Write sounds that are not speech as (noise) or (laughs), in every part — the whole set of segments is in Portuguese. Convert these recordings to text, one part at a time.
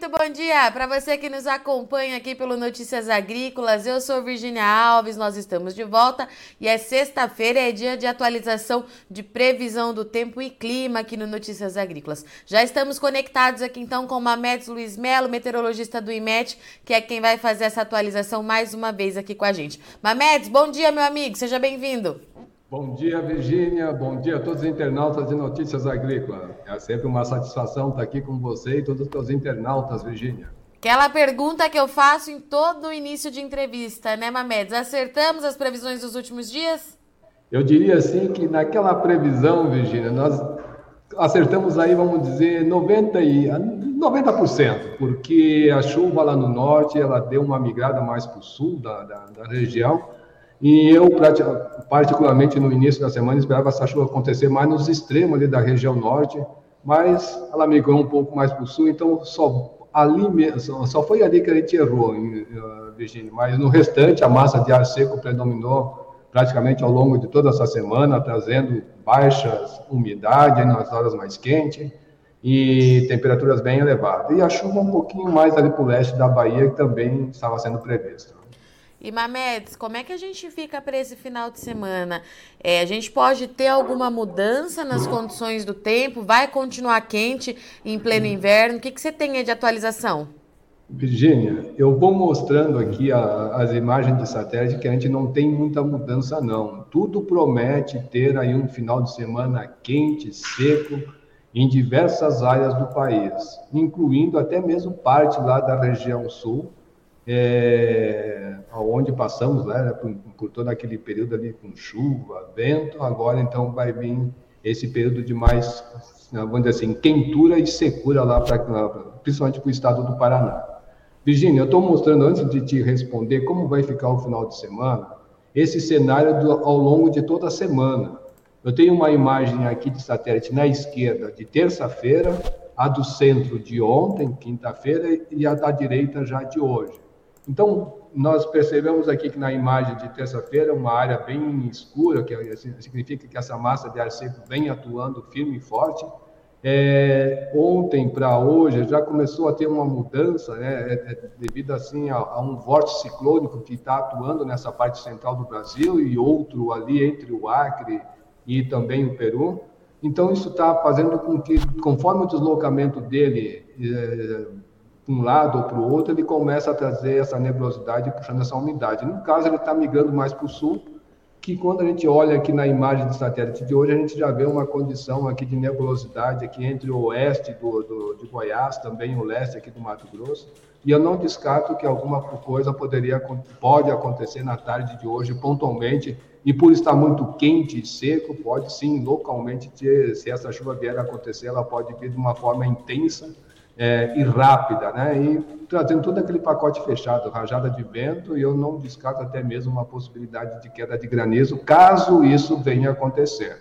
muito bom dia para você que nos acompanha aqui pelo Notícias Agrícolas. Eu sou Virginia Alves, nós estamos de volta e é sexta-feira, é dia de atualização de previsão do tempo e clima aqui no Notícias Agrícolas. Já estamos conectados aqui então com o Mamedes Luiz Melo, meteorologista do IMET, que é quem vai fazer essa atualização mais uma vez aqui com a gente. Mamedes, bom dia, meu amigo, seja bem-vindo. Bom dia, Virgínia. Bom dia a todos os internautas de Notícias Agrícolas. É sempre uma satisfação estar aqui com você e todos os teus internautas, Virgínia. Aquela pergunta que eu faço em todo o início de entrevista, né, Mamedes? Acertamos as previsões dos últimos dias? Eu diria assim que naquela previsão, Virgínia, nós acertamos aí, vamos dizer, 90%, e, 90% porque a chuva lá no norte ela deu uma migrada mais para o sul da, da, da região e eu, particularmente no início da semana, esperava essa chuva acontecer mais nos extremos ali da região norte, mas ela migrou um pouco mais para o sul, então só, ali mesmo, só foi ali que a gente errou, eh, Virginia. Mas no restante, a massa de ar seco predominou praticamente ao longo de toda essa semana, trazendo baixas umidade nas horas mais quentes e temperaturas bem elevadas. E a chuva um pouquinho mais ali para o leste da Bahia, que também estava sendo prevista. E Mamedes, como é que a gente fica para esse final de semana? É, a gente pode ter alguma mudança nas condições do tempo? Vai continuar quente em pleno inverno? O que, que você tem aí de atualização? Virgínia, eu vou mostrando aqui a, as imagens de satélite que a gente não tem muita mudança não. Tudo promete ter aí um final de semana quente, seco, em diversas áreas do país, incluindo até mesmo parte lá da região sul, é, onde passamos né, por, por, todo aquele período ali com chuva, vento, agora então vai vir esse período de mais, vamos dizer assim, quentura e secura lá, pra, principalmente para o estado do Paraná. Virginia, eu estou mostrando, antes de te responder, como vai ficar o final de semana, esse cenário do, ao longo de toda a semana. Eu tenho uma imagem aqui de satélite na esquerda de terça-feira, a do centro de ontem, quinta-feira, e a da direita já de hoje. Então, nós percebemos aqui que na imagem de terça-feira, uma área bem escura, que assim, significa que essa massa de ar seco vem atuando firme e forte. É, ontem para hoje já começou a ter uma mudança, né, é, é, devido assim a, a, um vórtice ciclônico que está atuando nessa parte central do Brasil e outro ali entre o Acre e também o Peru. Então isso está fazendo com que, conforme o deslocamento dele é, um lado ou para o outro, ele começa a trazer essa nebulosidade puxando essa umidade. No caso, ele está migrando mais para o sul, que quando a gente olha aqui na imagem de satélite de hoje, a gente já vê uma condição aqui de nebulosidade aqui entre o oeste do, do, de Goiás, também o leste aqui do Mato Grosso, e eu não descarto que alguma coisa poderia, pode acontecer na tarde de hoje, pontualmente, e por estar muito quente e seco, pode sim, localmente, ter, se essa chuva vier a acontecer, ela pode vir de uma forma intensa, é, e rápida, né? E trazendo todo aquele pacote fechado, rajada de vento, e eu não descarto até mesmo uma possibilidade de queda de granizo, caso isso venha a acontecer.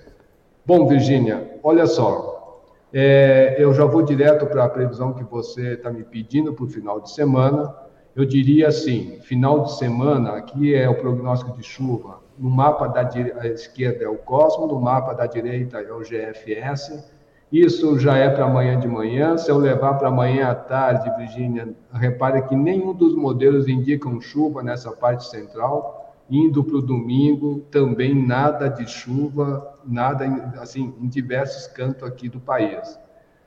Bom, Virgínia, olha só, é, eu já vou direto para a previsão que você está me pedindo para o final de semana. Eu diria assim: final de semana, aqui é o prognóstico de chuva. No mapa da esquerda é o Cosmo, no mapa da direita é o GFS isso já é para amanhã de manhã. Se eu levar para amanhã à tarde, Virgínia, repare que nenhum dos modelos indicam chuva nessa parte central. Indo para o domingo, também nada de chuva, nada assim em diversos cantos aqui do país.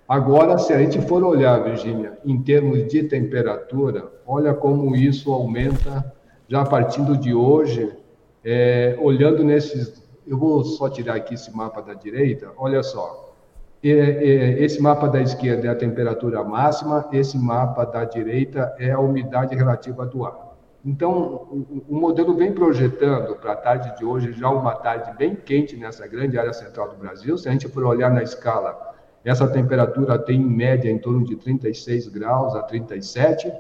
Agora, se a gente for olhar, Virgínia, em termos de temperatura, olha como isso aumenta já partindo de hoje, é, olhando nesses. Eu vou só tirar aqui esse mapa da direita, olha só esse mapa da esquerda é a temperatura máxima, esse mapa da direita é a umidade relativa do ar. Então, o, modelo vem projetando para a tarde de hoje já uma tarde bem quente nessa grande área central do Brasil. Se a gente for olhar na escala, essa temperatura tem em média em torno de 36 graus a 37.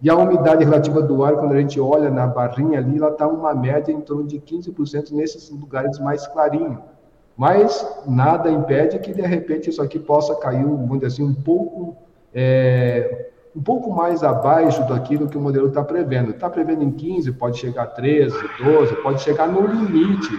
E a umidade relativa do ar, quando a gente olha na barrinha ali, ela está uma média em torno de 15% nesses lugares mais clarinhos. Mas nada impede que de repente isso aqui possa cair, vamos assim, um pouco, é, um pouco mais abaixo daquilo que o modelo está prevendo. Está prevendo em 15, pode chegar a 13, 12, pode chegar no limite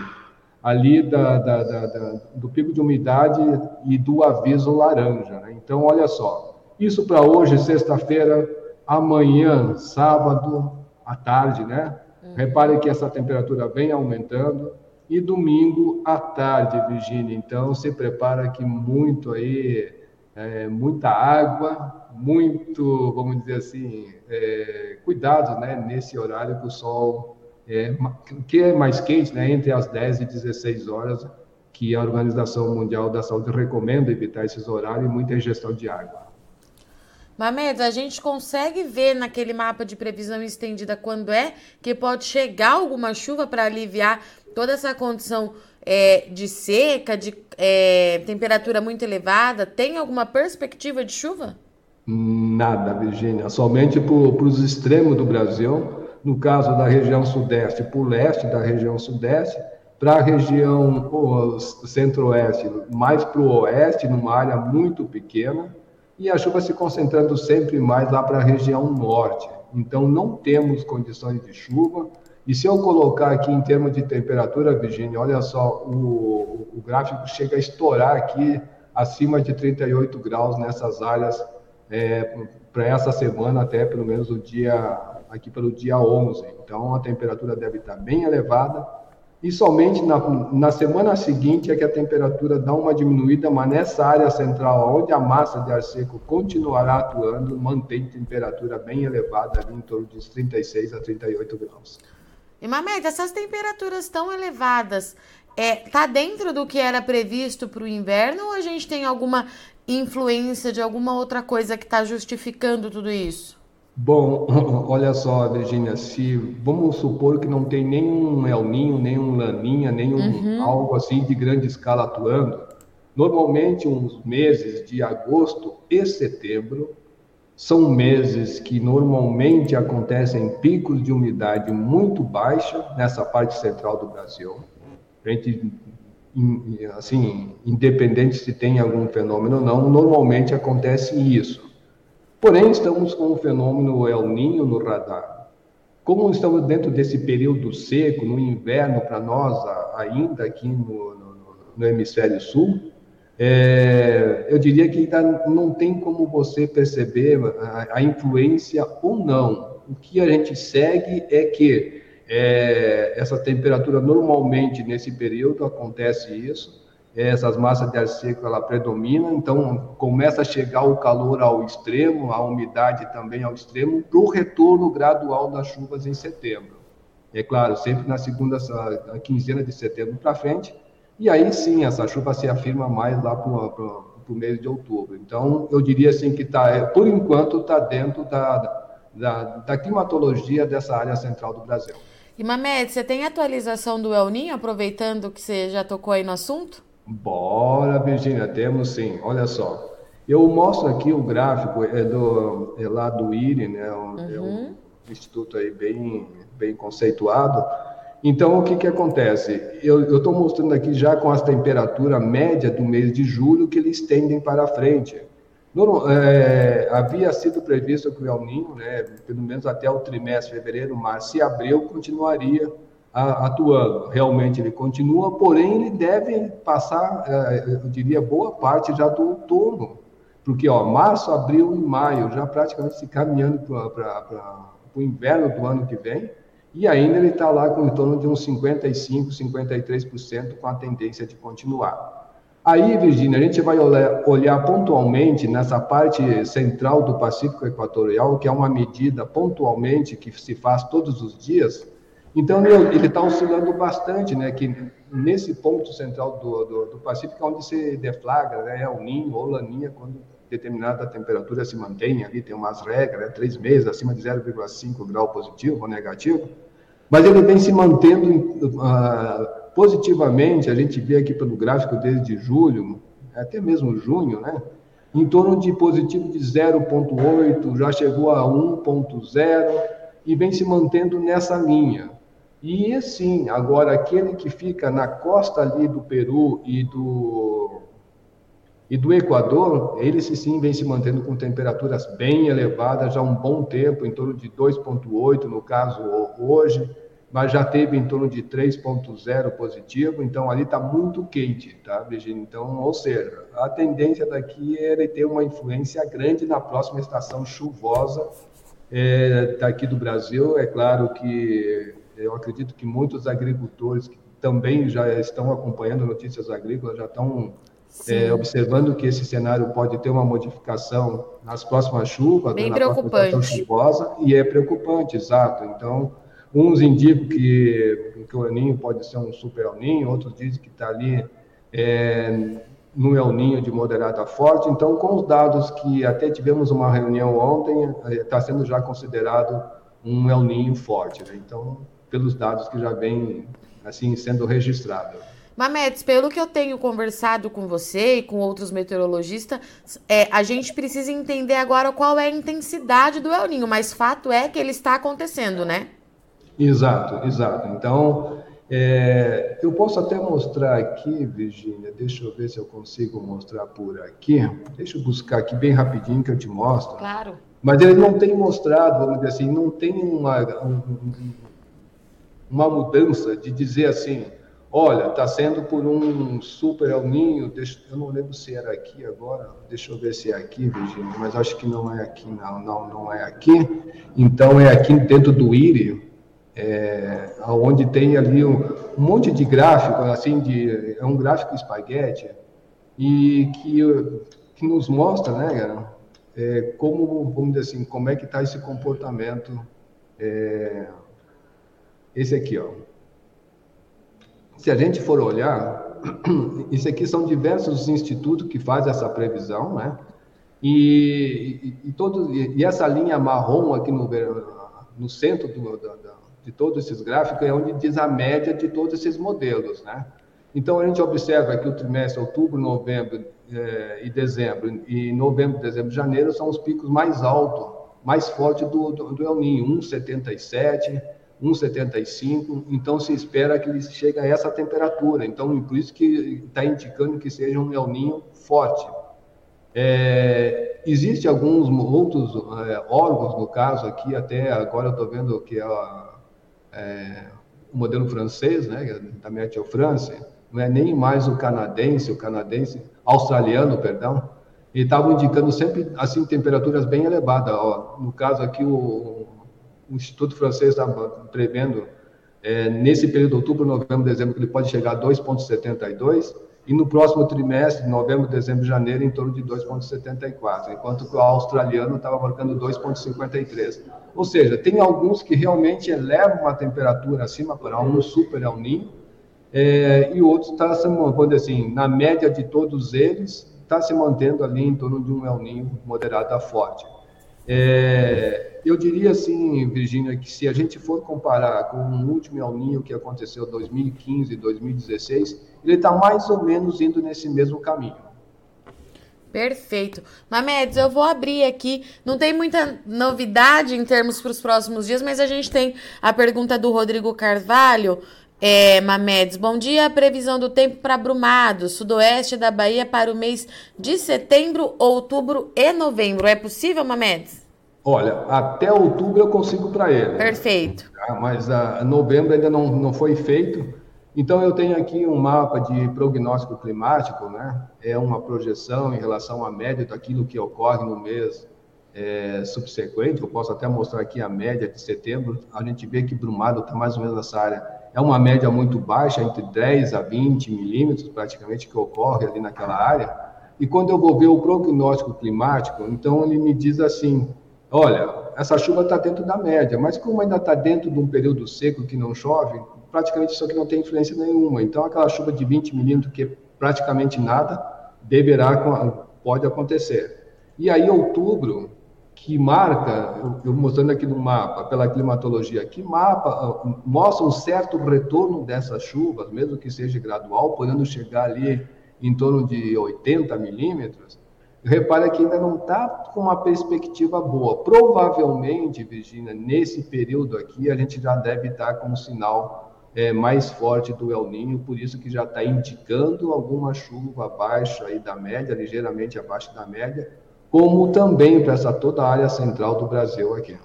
ali da, da, da, do pico de umidade e do aviso laranja. Né? Então, olha só, Isso para hoje, sexta-feira, amanhã, sábado, à tarde, né? Uhum. Repare que essa temperatura vem aumentando. E domingo à tarde, Virgínia. Então, se prepara que muito aí, é, muita água, muito, vamos dizer assim, é, cuidado, né? Nesse horário que o sol é, que é mais quente, né? Entre as 10 e 16 horas, que a Organização Mundial da Saúde recomenda evitar esses horários e muita ingestão de água. Mamedes, a gente consegue ver naquele mapa de previsão estendida quando é que pode chegar alguma chuva para aliviar toda essa condição é, de seca, de é, temperatura muito elevada? Tem alguma perspectiva de chuva? Nada, Virgínia. Somente para os extremos do Brasil, no caso da região sudeste, para o leste da região sudeste, para a região centro-oeste, mais para o oeste, numa área muito pequena e a chuva se concentrando sempre mais lá para a região norte. Então, não temos condições de chuva. E se eu colocar aqui em termos de temperatura, Virginia, olha só, o, o gráfico chega a estourar aqui acima de 38 graus nessas áreas é, para essa semana, até pelo menos o dia, aqui pelo dia 11. Então, a temperatura deve estar bem elevada e somente na, na semana seguinte é que a temperatura dá uma diminuída, mas nessa área central, onde a massa de ar seco continuará atuando, mantém temperatura bem elevada, ali em torno de 36 a 38 graus. E Mamed, essas temperaturas tão elevadas, é, tá dentro do que era previsto para o inverno ou a gente tem alguma influência de alguma outra coisa que está justificando tudo isso? Bom, (laughs) olha só, Virginia, se vamos supor que não tem nenhum El Ninho, nenhum Laninha, nenhum uhum. algo assim de grande escala atuando, normalmente uns meses de agosto e setembro são meses que normalmente acontecem picos de umidade muito baixa nessa parte central do Brasil. A gente, assim, independente se tem algum fenômeno ou não, normalmente acontece isso. Porém, estamos com o fenômeno El Ninho no radar. Como estamos dentro desse período seco, no inverno para nós, ainda aqui no, no, no hemisfério sul, é, eu diria que ainda não tem como você perceber a, a, influência ou não. O que a gente segue é que é, essa temperatura normalmente nesse período acontece isso, essas massas de ar seco ela predomina, então começa a chegar o calor ao extremo, a umidade também ao extremo, para o retorno gradual das chuvas em setembro. É claro, sempre na segunda quinzena de setembro para frente, e aí sim essa chuva se afirma mais lá para o mês de outubro. Então, eu diria assim que tá, é, por enquanto está dentro da, da, da climatologia dessa área central do Brasil. E Mamed, você tem atualização do El Ninho, aproveitando que você já tocou aí no assunto? Bora, Virginia, temos sim. Olha só. Eu mostro aqui o gráfico é, do, é lá do IRI, né? Um, uhum. É um instituto aí bem, bem conceituado. Então, o que, que acontece? Eu estou mostrando aqui já com as temperaturas média do mês de julho que eles tendem para frente. No, é, havia sido previsto que o El Ninho, né, pelo menos até o trimestre fevereiro, março e abril, continuaria atuando. Realmente ele continua, porém ele deve passar, é, eu diria, boa parte já do outono, porque ó, março, abril e maio já praticamente se caminhando para o inverno do ano que vem, e ainda ele está lá com em torno de uns 55%, 53% com a tendência de continuar. Aí, Virginia, a gente vai olhar, olhar, pontualmente nessa parte central do Pacífico Equatorial, que é uma medida pontualmente que se faz todos os dias, então, ele está oscilando bastante, né? Que nesse ponto central do, do, do Pacífico, é onde se deflagra né, o ninho ou laninha, quando determinada temperatura se mantém ali, tem umas regras, né, três meses acima de 0,5 grau positivo ou negativo, mas ele vem se mantendo uh, positivamente, a gente vê aqui pelo gráfico desde julho, até mesmo junho, né? Em torno de positivo de 0,8, já chegou a 1,0 e vem se mantendo nessa linha. E assim, agora aquele que fica na costa ali do Peru e do e do Equador, ele sim vem se mantendo com temperaturas bem elevadas já há um bom tempo, em torno de 2.8 no caso hoje, mas já teve em torno de 3,0 positivo, então ali está muito quente, tá, Virginia? Então, ou seja, a tendência daqui é ele ter uma influência grande na próxima estação chuvosa é, daqui do Brasil. É claro que eu acredito que muitos agricultores que também já estão acompanhando notícias agrícolas já estão é, observando que esse cenário pode ter uma modificação nas próximas chuvas, Bem né, na preocupante. chuvosa, e é preocupante, exato. Então, uns indicam que, que o El pode ser um super El outros dizem que está ali é, no El Ninho de moderada a forte. Então, com os dados que até tivemos uma reunião ontem, está é, sendo já considerado um El Ninho forte. Né? Então, pelos dados que já vem assim sendo registrados. Mamedes, pelo que eu tenho conversado com você e com outros meteorologistas, é, a gente precisa entender agora qual é a intensidade do El Ninho, mas fato é que ele está acontecendo, né? Exato, exato. Então, é, eu posso até mostrar aqui, Virginia, deixa eu ver se eu consigo mostrar por aqui. Deixa eu buscar aqui bem rapidinho que eu te mostro. Claro. Mas ele não tem mostrado, vamos dizer assim, não tem uma, uma mudança de dizer assim, Olha, está sendo por um super El Ninho, deixa, eu não lembro se era aqui agora, deixa eu ver se é aqui, Virginia, mas acho que não é aqui, não, não, não é aqui. Então é aqui dentro do IRI, é, onde tem ali um, um, monte de gráfico, assim, de, é um gráfico espaguete, e que, que nos mostra, né, é, como, vamos dizer assim, como é que está esse comportamento, é, esse aqui, ó se a gente for olhar, (clears throat) isso aqui são diversos institutos que fazem essa previsão, né? E, e, e, todo, e essa linha marrom aqui no, no centro do, da, de todos esses gráficos é onde diz a média de todos esses modelos, né? Então, a gente observa que o trimestre outubro, novembro eh, e dezembro, e novembro, dezembro e janeiro são os picos mais altos, mais fortes do, do, do El Ninho, 1,77, 1,75, então se espera que ele chegue a essa temperatura. Então, por isso que está indicando que seja um El Ninho forte. É, existe alguns outros é, órgãos, no caso aqui, até agora eu estou vendo que é, é, o modelo francês, né, da Meteo France, não é nem mais o canadense, o canadense, australiano, perdão, e estavam indicando sempre assim temperaturas bem elevadas. Ó, no caso aqui o o Instituto Francês está prevendo é, nesse período de outubro, novembro, dezembro, que ele pode chegar a 2,72 e no próximo trimestre, novembro, dezembro janeiro, em torno de 2,74, enquanto que o australiano estava marcando 2,53. Ou seja, tem alguns que realmente elevam uma temperatura acima para um super El Ninho, é, e outros está se mantendo assim, na média de todos eles, está se mantendo ali em torno de um El Ninho moderado a forte. É, eu diria assim, Virginia, que se a gente for comparar com o último El Ninho que aconteceu em 2015 e 2016, ele está mais ou menos indo nesse mesmo caminho. Perfeito. Mamedes, eu vou abrir aqui. Não tem muita novidade em termos para os próximos dias, mas a gente tem a pergunta do Rodrigo Carvalho. É, Mamedes, bom dia. Previsão do tempo para Brumado, sudoeste da Bahia para o mês de setembro, outubro e novembro. É possível, Mamedes? Olha, até outubro eu consigo para ele. Perfeito. Tá? Mas a, novembro ainda não, não foi feito. Então eu tenho aqui um mapa de prognóstico climático, né? É uma projeção em relação à média daquilo que ocorre no mês é, subsequente. Eu posso até mostrar aqui a média de setembro. A gente vê que Brumado está mais ou menos nessa área. É uma média muito baixa, entre 10 a 20 milímetros, praticamente, que ocorre ali naquela área. E quando eu vou ver o prognóstico climático, então ele me diz assim: olha, essa chuva está dentro da média, mas como ainda está dentro de um período seco que não chove, praticamente isso aqui não tem influência nenhuma. Então, aquela chuva de 20 milímetros, que é praticamente nada, deverá, pode acontecer. E aí, outubro, que marca, eu mostrando aqui no mapa, pela climatologia, que mapa mostra um certo retorno dessas chuvas, mesmo que seja gradual, podendo chegar ali em torno de 80 milímetros, repara que ainda não está com uma perspectiva boa. Provavelmente, Virginia, nesse período aqui, a gente já deve estar com um sinal é, mais forte do El Ninho, por isso que já está indicando alguma chuva abaixo aí da média, ligeiramente abaixo da média, como também para essa toda a área central do Brasil aqui.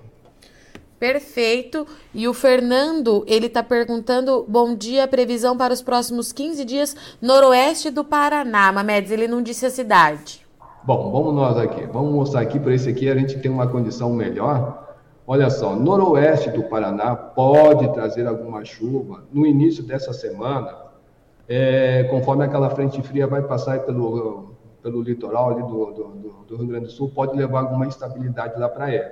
Perfeito. E o Fernando, ele está perguntando: bom dia, previsão para os próximos 15 dias, noroeste do Paraná. Mamedes, ele não disse a cidade. Bom, vamos nós aqui. Vamos mostrar aqui, para esse aqui a gente tem uma condição melhor. Olha só, noroeste do Paraná pode trazer alguma chuva no início dessa semana, é, conforme aquela frente fria vai passar pelo, pelo litoral ali do, do, do Rio Grande do Sul, pode levar alguma instabilidade lá para ele.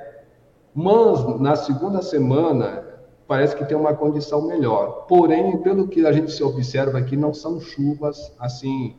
Mas na segunda semana parece que tem uma condição melhor. Porém, pelo que a gente se observa aqui, não são chuvas assim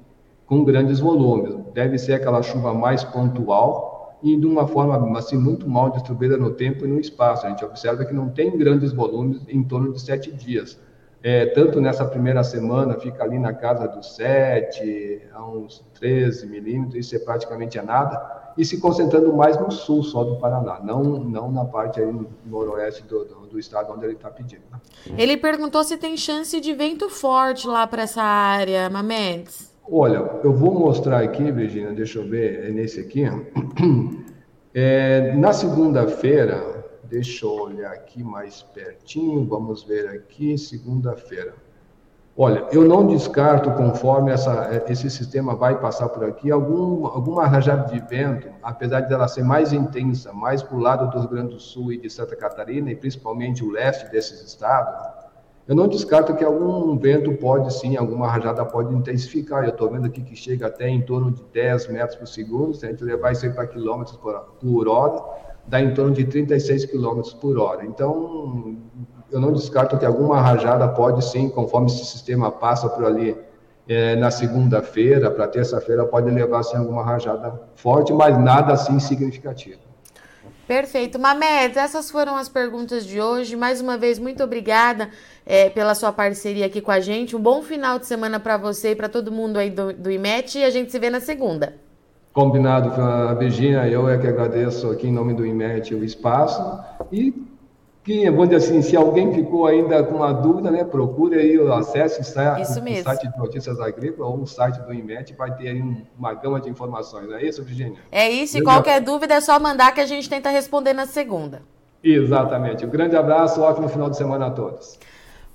com grandes volumes. Deve ser aquela chuva mais pontual e de uma forma assim muito mal distribuída no tempo e no espaço. A gente observa que não tem grandes volumes em torno de sete dias. É, tanto nessa primeira semana, fica ali na casa dos 7 a uns 13 milímetros, isso é praticamente nada, e se concentrando mais no sul só do Paraná, não, não na parte aí no noroeste do, do, do estado onde ele está pedindo. Ele perguntou se tem chance de vento forte lá para essa área, Mamedes. Olha, eu vou mostrar aqui, Virginia, deixa eu ver, é nesse aqui. (clears throat) É, na segunda-feira, deixa eu olhar aqui mais pertinho, vamos ver aqui, segunda-feira. Olha, eu não descarto, conforme essa, esse sistema vai passar por aqui, algum, alguma rajada de vento, apesar de ela ser mais intensa, mais para o lado do Rio Grande do Sul e de Santa Catarina, e principalmente o leste desses estados, eu não descarto que algum vento pode sim, alguma rajada pode intensificar. Eu estou vendo aqui que chega até em torno de 10 metros por segundo. Se a gente levar isso aí para quilômetros por hora, dá em torno de 36 quilômetros por hora. Então, eu não descarto que alguma rajada pode sim, conforme esse sistema passa por ali é, na segunda-feira, para terça-feira, pode levar sim alguma rajada forte, mas nada assim significativo. Perfeito. Mamedes, essas foram as perguntas de hoje. Mais uma vez, muito obrigada é, pela sua parceria aqui com a gente. Um bom final de semana para você e para todo mundo aí do, do IMET e a gente se vê na segunda. Combinado, Virginia. Eu é que agradeço aqui em nome do IMET o espaço e que, vamos dizer assim, se alguém ficou ainda com uma dúvida, né, procure aí, acesse o site, de Notícias Agrícolas ou o site do IMET, vai ter aí uma gama de informações. Não é isso, Virginia? É isso, e qualquer dúvida é só mandar que a gente tenta responder na segunda. Exatamente. Um grande abraço, ótimo final de semana a todos.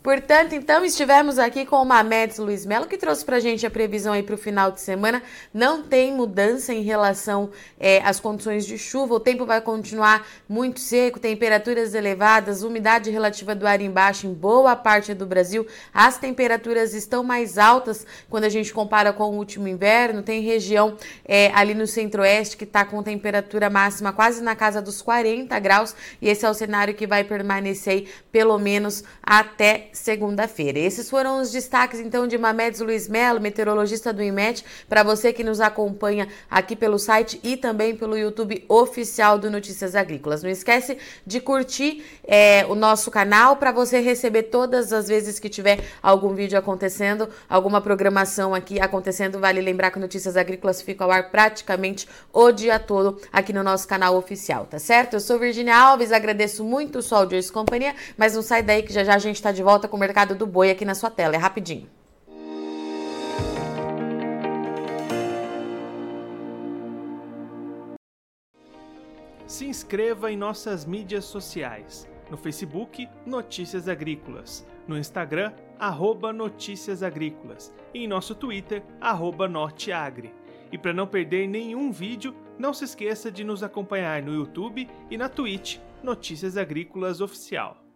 Portanto, então, estivemos aqui com o Mamedes Luiz Melo, que trouxe para a gente a previsão aí para o final de semana. Não tem mudança em relação é, às condições de chuva, o tempo vai continuar muito seco, temperaturas elevadas, umidade relativa do ar embaixo em boa parte do Brasil. As temperaturas estão mais altas quando a gente compara com o último inverno. Tem região é, ali no centro-oeste que está com temperatura máxima quase na casa dos 40 graus, e esse é o cenário que vai permanecer pelo menos até segunda-feira. Esses foram os destaques então de Mamedes Luiz Melo, meteorologista do IMET, para você que nos acompanha aqui pelo site e também pelo YouTube oficial do Notícias Agrícolas. Não esquece de curtir é, o nosso canal para você receber todas as vezes que tiver algum vídeo acontecendo, alguma programação aqui acontecendo. Vale lembrar que Notícias Agrícolas fica ao ar praticamente o dia todo aqui no nosso canal oficial, tá certo? Eu sou Virginia Alves, agradeço muito o Sol de hoje companhia, mas não sai daí que já já a gente está de volta volta com o mercado do boi aqui na sua tela. É rapidinho. Se inscreva em nossas mídias sociais. No Facebook, Notícias Agrícolas. No Instagram, arroba Notícias Agrícolas. E em nosso Twitter, arroba Norteagri. E para não perder nenhum vídeo, não se esqueça de nos acompanhar no YouTube e na Twitch, Notícias Agrícolas Oficial.